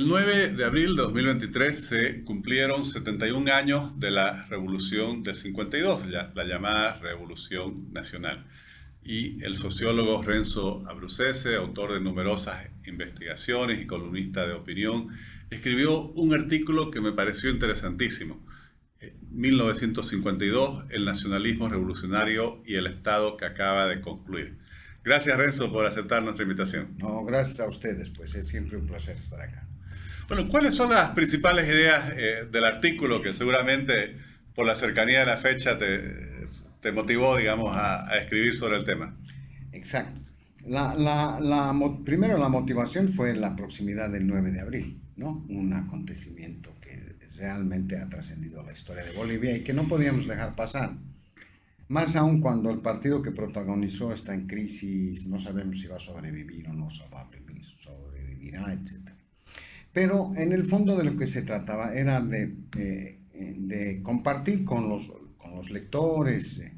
El 9 de abril de 2023 se cumplieron 71 años de la Revolución del 52, la, la llamada Revolución Nacional. Y el sociólogo Renzo Abrucese, autor de numerosas investigaciones y columnista de opinión, escribió un artículo que me pareció interesantísimo. 1952, el nacionalismo revolucionario y el Estado que acaba de concluir. Gracias Renzo por aceptar nuestra invitación. No, gracias a ustedes, pues es siempre un placer estar acá. Bueno, ¿cuáles son las principales ideas eh, del artículo que seguramente por la cercanía de la fecha te, motivó, digamos, a, escribir sobre el tema? Exacto. Primero la motivación fue la proximidad del 9 de abril, ¿no? Un acontecimiento que realmente ha trascendido la historia de Bolivia y que no podíamos dejar pasar. Más aún cuando el partido que protagonizó está en crisis, no sabemos si va a sobrevivir o no sobrevivir, sobrevivirá, etc. Pero en el fondo de lo que se trataba era de, eh, de compartir con los, con los lectores eh,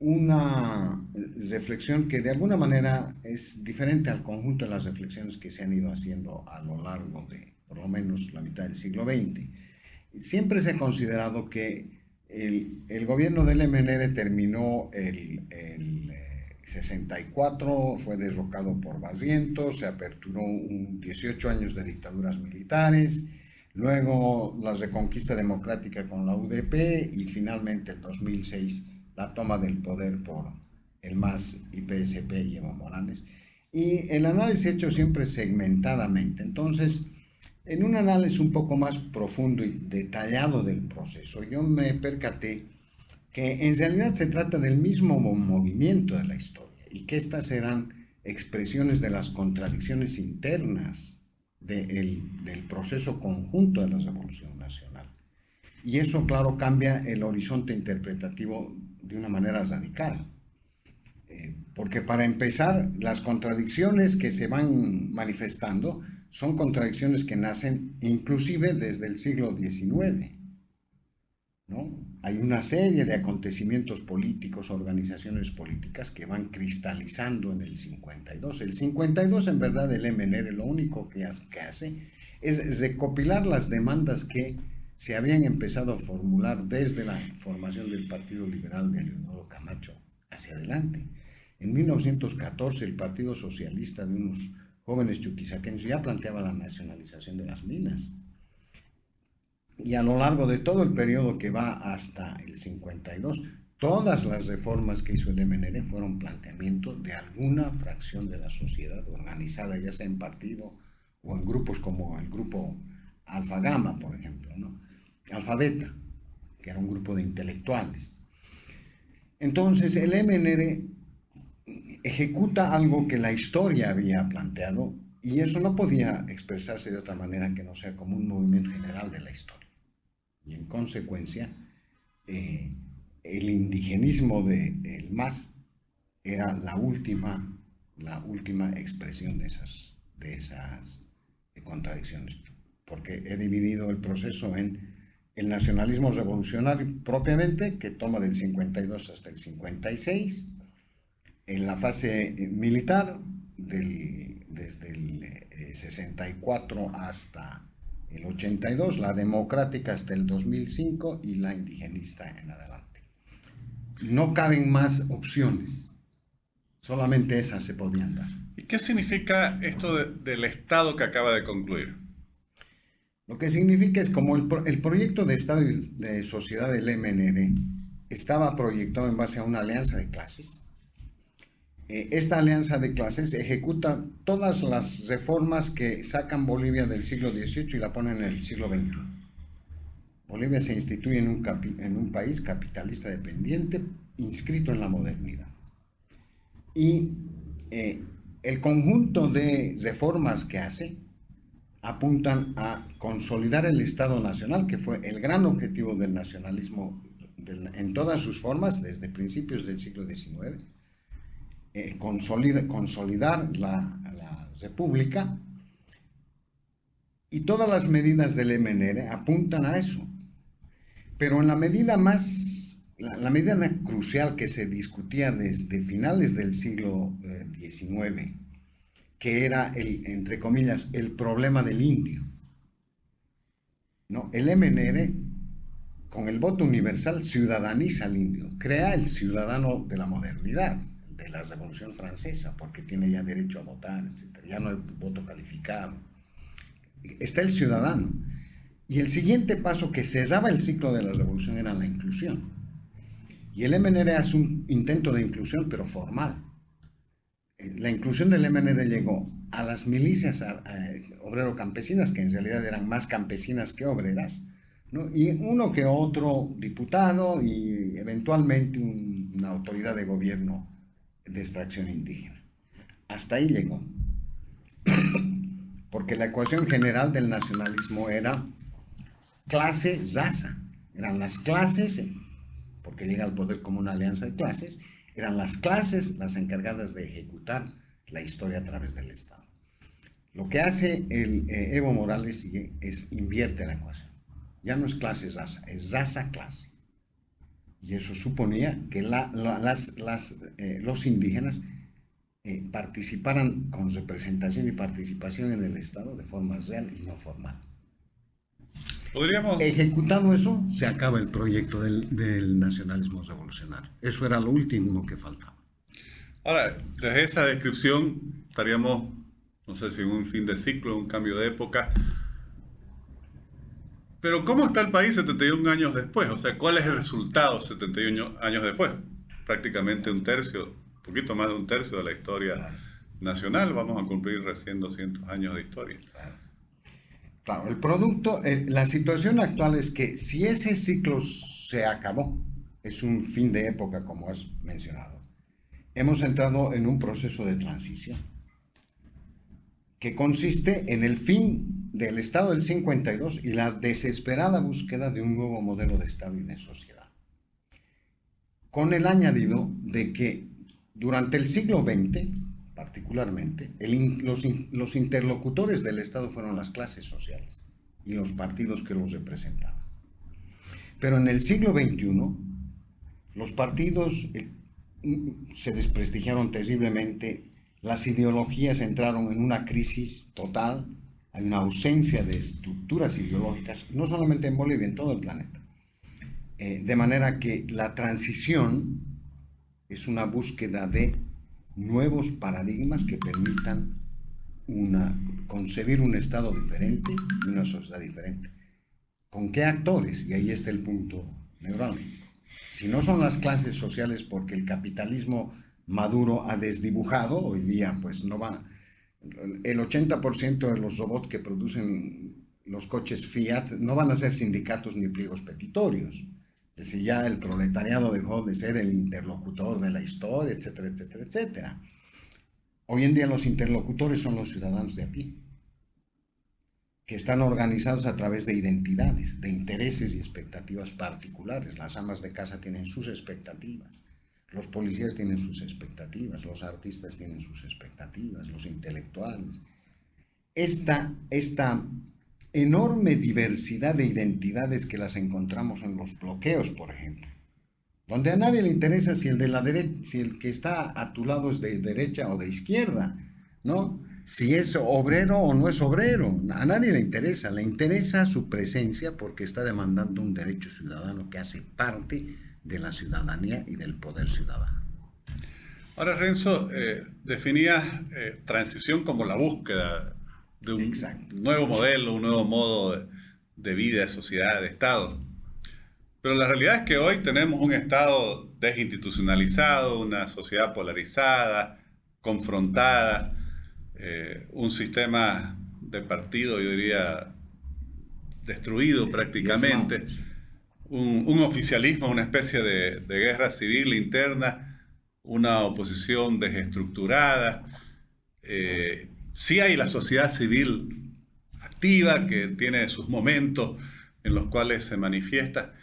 una reflexión que de alguna manera es diferente al conjunto de las reflexiones que se han ido haciendo a lo largo de por lo menos la mitad del siglo XX. Siempre se ha considerado que el, el gobierno del MNR terminó el, el 64 fue derrocado por Barrientos, se aperturó un 18 años de dictaduras militares, luego la reconquista democrática con la UDP y finalmente el 2006 la toma del poder por el MAS y PSP y Evo Morales. Y el análisis hecho siempre segmentadamente. Entonces, en un análisis un poco más profundo y detallado del proceso, yo me percaté que en realidad se trata del mismo movimiento de la historia y que estas eran expresiones de las contradicciones internas del proceso conjunto de la Revolución Nacional. Y eso, claro, cambia el horizonte interpretativo de una manera radical. Eh, porque para empezar, las contradicciones que se van manifestando son contradicciones que nacen inclusive desde el siglo XIX. ¿no? Hay una serie de acontecimientos políticos, organizaciones políticas que van cristalizando en el 52. El 52 en verdad el MNR lo único que hace es recopilar las demandas que se habían empezado a formular desde la formación del Partido Liberal de Leonardo Camacho hacia adelante. En 1914 el Partido Socialista de unos jóvenes chuquisaqueños ya planteaba la nacionalización de las minas y a lo largo de todo el periodo que va hasta el 52, todas las reformas que hizo el MNR fueron planteamientos de alguna fracción de la sociedad organizada, ya sea en partido o en grupos como el grupo Alfagama, por ejemplo, ¿no? Alfabeta, que era un grupo de intelectuales. Entonces el MNR ejecuta algo que la historia había planteado y eso no podía expresarse de otra manera que no sea como un movimiento general de la historia y en consecuencia eh, el indigenismo del el MAS era la última, la última expresión de esas, de esas contradicciones, porque he dividido el proceso en el nacionalismo revolucionario propiamente, que toma del 52 hasta el 56, en la fase militar, del, desde el 64 eh, hasta el 82, la democrática hasta el 2005 y la indigenista en adelante. No caben más opciones, solamente esas se podían dar. ¿Y qué significa esto del Estado que acaba de concluir? Lo que significa es como el, el proyecto de Estado y de sociedad del MNR estaba proyectado en base a una alianza de clases, esta alianza de clases ejecuta todas las reformas que sacan Bolivia del siglo XVIII y la ponen en el siglo XXI. Bolivia se instituye en un, en un país capitalista dependiente inscrito en la modernidad. Y eh, el conjunto de reformas que hace apuntan a consolidar el Estado Nacional, que fue el gran objetivo del nacionalismo en todas sus formas desde principios del siglo XIX eh, consolidar la, República y todas las medidas del MNR apuntan a eso. Pero en la medida más, la, medida crucial que se discutía desde finales del siglo XIX, eh, que era, el, entre comillas, el problema del indio. ¿No? El MNR, con el voto universal, ciudadaniza al indio, crea el ciudadano de la modernidad, de la Revolución Francesa, porque tiene ya derecho a votar, etc. Ya no hay voto calificado. Está el ciudadano. Y el siguiente paso que cerraba el ciclo de la revolución era la inclusión. Y el MNR hace un intento de inclusión, pero formal la inclusión del MNR llegó a las milicias obrero-campesinas, que en realidad eran más campesinas que obreras, y uno que otro diputado y eventualmente una autoridad de gobierno de extracción indígena. Hasta ahí llegó. Porque la ecuación general del nacionalismo era clase-raza. Eran las clases, porque llega al poder como una alianza de clases, eran las clases las encargadas de ejecutar la historia a través del Estado. Lo que hace el eh, Evo Morales es invierte la ecuación. Ya no es clase-raza, es raza-clase. Y eso suponía que las, eh, los indígenas eh, participaran con representación y participación en el Estado de forma real y no formal. ¿Podríamos... Ejecutando eso, se acaba el proyecto del, nacionalismo revolucionario. Eso era lo último que faltaba. Ahora, desde esa descripción estaríamos, no sé si un fin de ciclo, un cambio de época. Pero ¿cómo está el país 71 años después? O sea, ¿cuál es el resultado 71 años después? Prácticamente un tercio, un poquito más de un tercio de la historia nacional. Vamos a cumplir recién 200 años de historia. Claro, el producto, eh, la situación actual es que si ese ciclo se acabó, es un fin de época como has mencionado, hemos entrado en un proceso de transición que consiste en el fin del Estado del 52 y la desesperada búsqueda de un nuevo modelo de Estado y de sociedad. Con el añadido de que durante el siglo XX, particularmente, los, interlocutores del Estado fueron las clases sociales y los partidos que los representaban. Pero en el siglo XXI, los partidos eh, se desprestigiaron terriblemente, las ideologías entraron en una crisis total, hay una ausencia de estructuras ideológicas, no solamente en Bolivia, en todo el planeta. Eh, de manera que la transición es una búsqueda de nuevos paradigmas que permitan una, concebir un Estado diferente y una sociedad diferente. ¿Con qué actores? Y ahí está el punto neurálgico. Si no son las clases sociales porque el capitalismo maduro ha desdibujado, hoy día pues no va, el 80% de los robots que producen los coches Fiat no van a ser sindicatos ni pliegos petitorios si ya el proletariado dejó de ser el interlocutor de la historia, etcétera, etcétera, etcétera. Hoy en día los interlocutores son los ciudadanos de a pie, que están organizados a través de identidades, de intereses y expectativas particulares. Las amas de casa tienen sus expectativas, los policías tienen sus expectativas, los artistas tienen sus expectativas, los intelectuales. Esta, esta enorme diversidad de identidades que las encontramos en los bloqueos, por ejemplo, donde a nadie le interesa si el de la derecha, si el que está a tu lado es de derecha o de izquierda, ¿no? Si es obrero o no es obrero, a nadie le interesa, le interesa su presencia porque está demandando un derecho ciudadano que hace parte de la ciudadanía y del poder ciudadano. Ahora, Renzo, eh, definía eh, transición como la búsqueda de un nuevo modelo, un nuevo modo de, vida, de sociedad, de Estado. Pero la realidad es que hoy tenemos un Estado desinstitucionalizado, una sociedad polarizada, confrontada, eh, un sistema de partido, yo diría, destruido prácticamente, un, oficialismo, una especie de, guerra civil interna, una oposición desestructurada. Eh, sí hay la sociedad civil activa que tiene sus momentos en los cuales se manifiesta.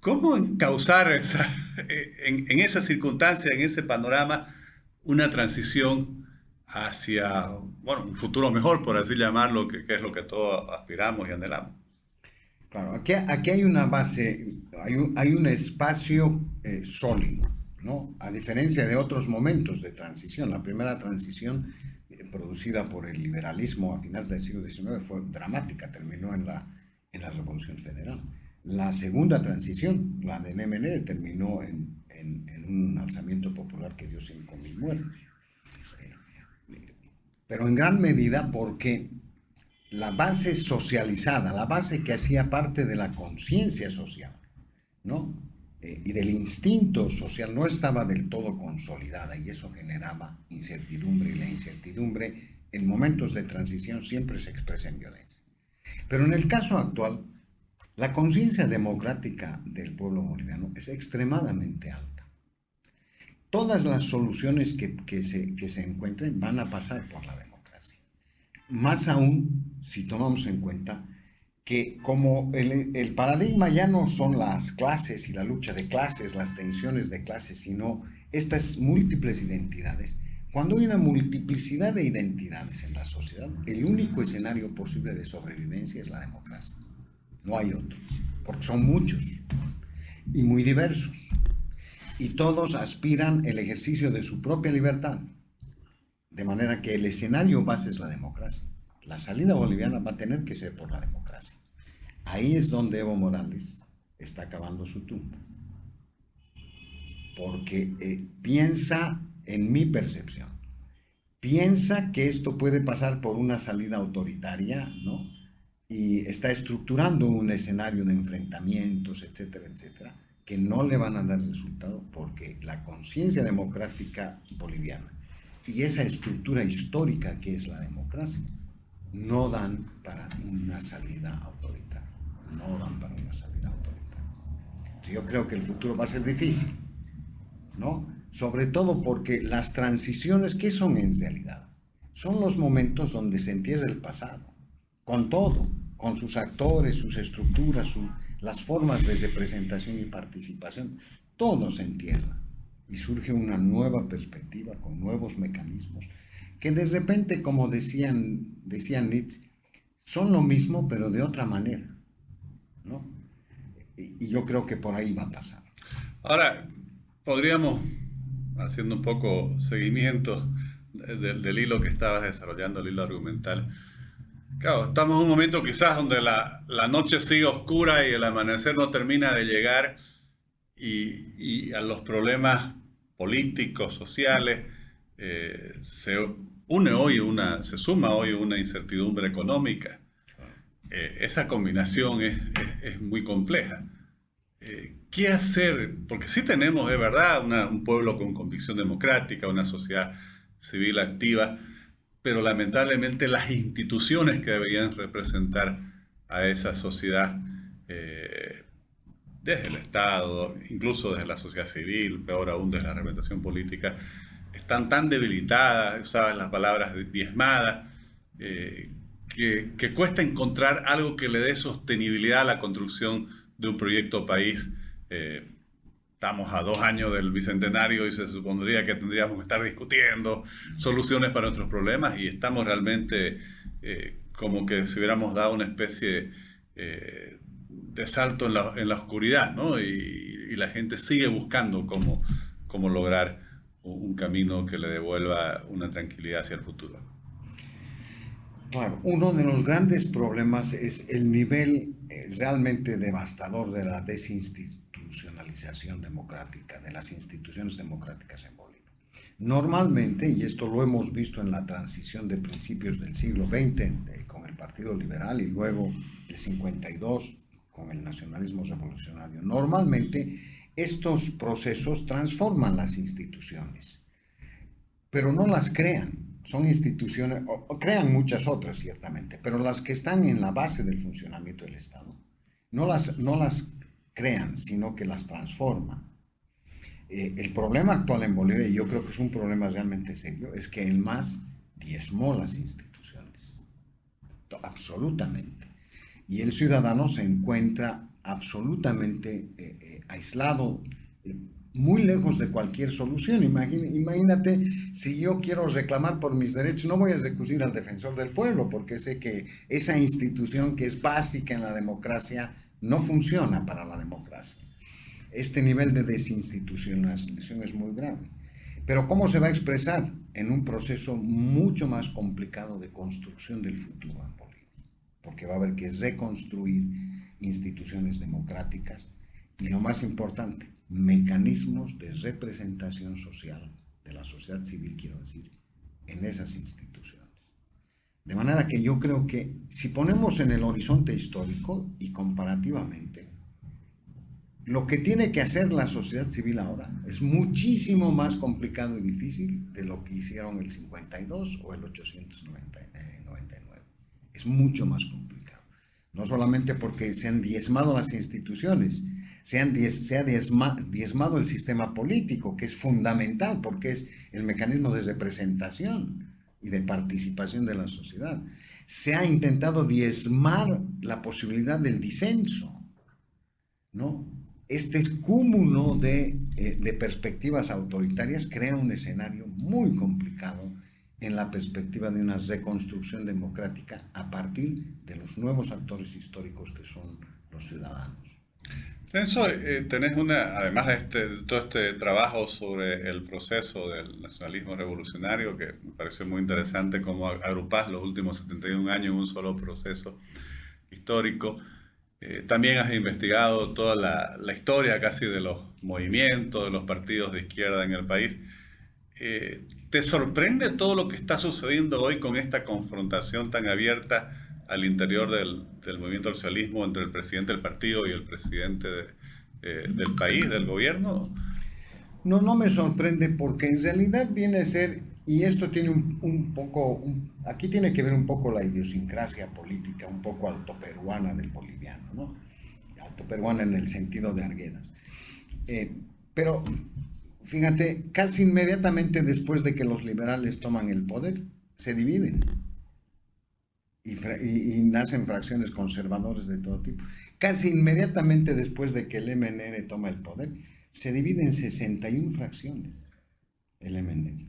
¿Cómo esa, en, en esa circunstancia, en ese panorama, una transición hacia bueno, un futuro mejor, por así llamarlo, que, es lo que todos aspiramos y anhelamos? Claro, aquí, aquí hay una base, hay un, hay un espacio eh, sólido, ¿no? A diferencia de otros momentos de transición. La primera transición eh, producida por el liberalismo a finales del siglo XIX fue dramática, terminó en la, en la Revolución Federal. La segunda transición, la de Nemener, terminó en, en, un alzamiento popular que dio 5.000 muertos. Pero en gran medida porque la base socializada, la base que hacía parte de la conciencia social, ¿no? Eh, y del instinto social no estaba del todo consolidada y eso generaba incertidumbre y la incertidumbre en momentos de transición siempre se expresa en violencia. Pero en el caso actual, la conciencia democrática del pueblo boliviano es extremadamente alta. Todas las soluciones que, se, que se encuentren van a pasar por la democracia. Más aún si tomamos en cuenta que como el, paradigma ya no son las clases y la lucha de clases, las tensiones de clases, sino estas múltiples identidades, cuando hay una multiplicidad de identidades en la sociedad, el único escenario posible de sobrevivencia es la democracia. No hay otro, porque son muchos y muy diversos. Y todos aspiran el ejercicio de su propia libertad. De manera que el escenario base es la democracia. La salida boliviana va a tener que ser por la democracia. Ahí es donde Evo Morales está acabando su tumba. Porque eh, piensa, en mi percepción, piensa que esto puede pasar por una salida autoritaria, ¿no? Y está estructurando un escenario de enfrentamientos, etcétera, etcétera, que no le van a dar resultado porque la conciencia democrática boliviana y esa estructura histórica que es la democracia no dan para una salida autoritaria, no dan para una salida autoritaria. Yo creo que el futuro va a ser difícil, ¿no? Sobre todo porque las transiciones, ¿qué son en realidad? Son los momentos donde se entierra el pasado, con todo, con sus actores, sus estructuras, las formas de representación y participación, todo se entierra y surge una nueva perspectiva con nuevos mecanismos que de repente, como decían, decían Nietzsche, son lo mismo, pero de otra manera. ¿no? Y, yo creo que por ahí va a pasar. Ahora, podríamos, haciendo un poco seguimiento del hilo que estabas desarrollando, el hilo argumental, Claro, estamos en un momento quizás donde la, la, noche sigue oscura y el amanecer no termina de llegar y, y a los problemas políticos, sociales, eh, se une hoy una, se suma hoy una incertidumbre económica. Eh, esa combinación es, es, muy compleja. Eh, ¿Qué hacer? Porque sí tenemos, de verdad, un pueblo con convicción democrática, una sociedad civil activa, pero lamentablemente las instituciones que deberían representar a esa sociedad, eh, desde el Estado, incluso desde la sociedad civil, peor aún desde la representación política, están tan debilitadas, usaban las palabras diezmadas, eh, que, cuesta encontrar algo que le dé sostenibilidad a la construcción de un proyecto país. Eh, estamos a dos años del bicentenario y se supondría que tendríamos que estar discutiendo soluciones para nuestros problemas y estamos realmente eh, como que si hubiéramos dado una especie de salto en la, oscuridad, ¿no? Y, la gente sigue buscando cómo, cómo lograr un camino que le devuelva una tranquilidad hacia el futuro. Claro, uno de los grandes problemas es el nivel eh, realmente devastador de la desinstitucionalización democrática, de las instituciones democráticas en Bolivia. Normalmente, y esto lo hemos visto en la transición de principios del siglo XX con el Partido Liberal y luego el 52 con el nacionalismo revolucionario, normalmente estos procesos transforman las instituciones, pero no las crean. Son instituciones, o, crean muchas otras ciertamente, pero las que están en la base del funcionamiento del Estado, no las, no las crean, sino que las transforman. Eh, el problema actual en Bolivia, y yo creo que es un problema realmente serio, es que el MAS diezmó las instituciones, absolutamente. Y el ciudadano se encuentra absolutamente eh, eh, aislado, eh, muy lejos de cualquier solución. Imagínate, si yo quiero reclamar por mis derechos, no voy a recurrir al defensor del pueblo, porque sé que esa institución que es básica en la democracia no funciona para la democracia. Este nivel de desinstitucionalización es muy grave. Pero ¿cómo se va a expresar? En un proceso mucho más complicado de construcción del futuro. Porque va a haber que reconstruir instituciones democráticas y lo más importante, mecanismos de representación social de la sociedad civil, quiero decir, en esas instituciones. De manera que yo creo que si ponemos en el horizonte histórico y comparativamente, lo que tiene que hacer la sociedad civil ahora es muchísimo más complicado y difícil de lo que hicieron el 52 o el 899. Es mucho más complicado. No solamente porque se han diezmado las instituciones, se, han se ha diezmado el sistema político, que es fundamental porque es el mecanismo de representación y de participación de la sociedad. Se ha intentado diezmar la posibilidad del disenso, ¿no? este cúmulo de, eh, de, perspectivas autoritarias crea un escenario muy complicado en la perspectiva de una reconstrucción democrática a partir de los nuevos actores históricos que son los ciudadanos. Eso, eh, tenés una, además de, este, todo este trabajo sobre el proceso del nacionalismo revolucionario, que me pareció muy interesante cómo agrupás los últimos 71 años en un solo proceso histórico. Eh, también has investigado toda la, historia casi de los movimientos, de los partidos de izquierda en el país. Eh, ¿Te sorprende todo lo que está sucediendo hoy con esta confrontación tan abierta al interior del, movimiento socialismo entre el presidente del partido y el presidente eh, del país, del gobierno? No, no me sorprende porque en realidad viene a ser y esto tiene un, poco, aquí tiene que ver un poco la idiosincrasia política, un poco altoperuana del boliviano, ¿no? Altoperuana en el sentido de Arguedas. Eh, pero fíjate, casi inmediatamente después de que los liberales toman el poder, se dividen. Y, nacen fracciones conservadores de todo tipo. Casi inmediatamente después de que el MNR toma el poder, se dividen en 61 fracciones el MNR.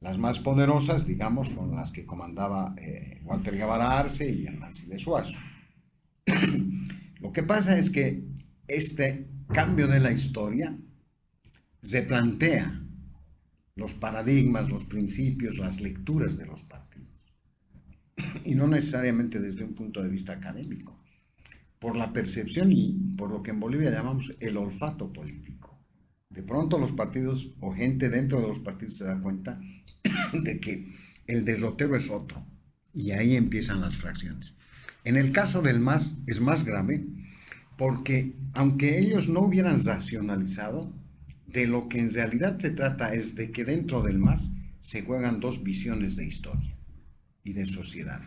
Las más poderosas, digamos, fueron las que comandaba eh, Walter Guevara Arce y Nancy de Suazo. Lo que pasa es que este cambio de la historia replantea los paradigmas, los principios, las lecturas de los partidos. Y no necesariamente desde un punto de vista académico, por la percepción y por lo que en Bolivia llamamos el olfato político. De pronto los partidos o gente dentro de los partidos se da cuenta de que el derrotero es otro. Y ahí empiezan las fracciones. En el caso del MAS es más grave porque aunque ellos no hubieran racionalizado, de lo que en realidad se trata es de que dentro del MAS se juegan dos visiones de historia y de sociedad.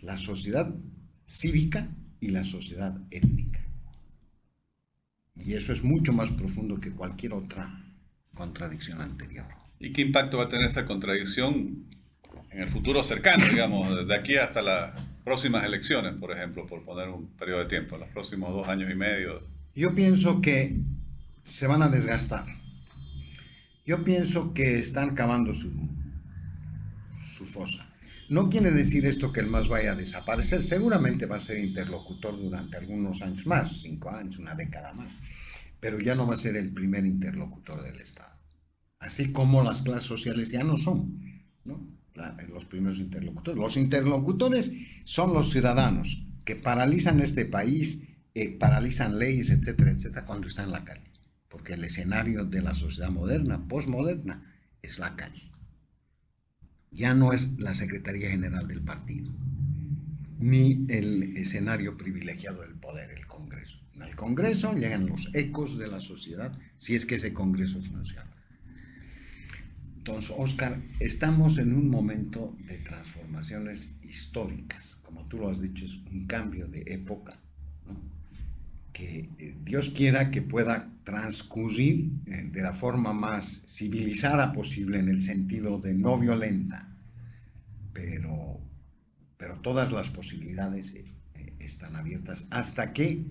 La sociedad cívica y la sociedad étnica. Y eso es mucho más profundo que cualquier otra contradicción anterior. ¿Y qué impacto va a tener esa contradicción en el futuro cercano, digamos, de aquí hasta las próximas elecciones, por ejemplo, por poner un periodo de tiempo, los próximos dos años y medio? Yo pienso que se van a desgastar. Yo pienso que están cavando su, su fosa. No quiere decir esto que el MAS vaya a desaparecer, seguramente va a ser interlocutor durante algunos años más, cinco años, una década más, pero ya no va a ser el primer interlocutor del Estado así como las clases sociales ya no son los primeros interlocutores. Los interlocutores son los ciudadanos que paralizan este país, eh, paralizan leyes, etcétera, etcétera, cuando están en la calle. Porque el escenario de la sociedad moderna, postmoderna, es la calle. Ya no es la Secretaría General del partido, ni el escenario privilegiado del poder, el Congreso. En el Congreso llegan los ecos de la sociedad, si es que ese Congreso funciona. Entonces, Oscar, estamos en un momento de transformaciones históricas. Como tú lo has dicho, es un cambio de época. Que eh, Dios quiera que pueda transcurrir eh, de la forma más civilizada posible en el sentido de no violenta. Pero, pero todas las posibilidades eh, están abiertas hasta que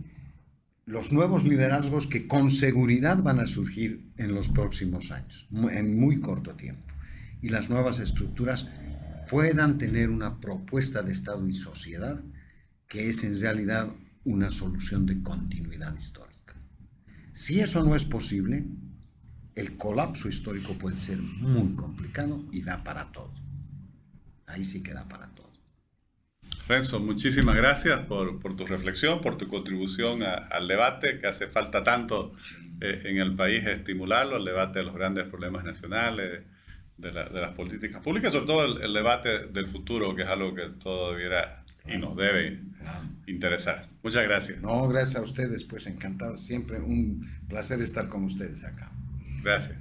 los nuevos liderazgos que con seguridad van a surgir en los próximos años, en muy corto tiempo, y las nuevas estructuras puedan tener una propuesta de Estado y sociedad que es en realidad una solución de continuidad histórica. Si eso no es posible, el colapso histórico puede ser muy complicado y da para todo. Ahí sí que da para todo. Renzo, muchísimas gracias por, tu reflexión, por tu contribución al debate, que hace falta tanto eh, en el país estimularlo, el debate de los grandes problemas nacionales, de, las políticas públicas, sobre todo el, debate del futuro, que es algo que todo debiera y nos debe interesar. Muchas gracias. No, gracias a ustedes, pues encantado. Siempre un placer estar con ustedes acá. Gracias.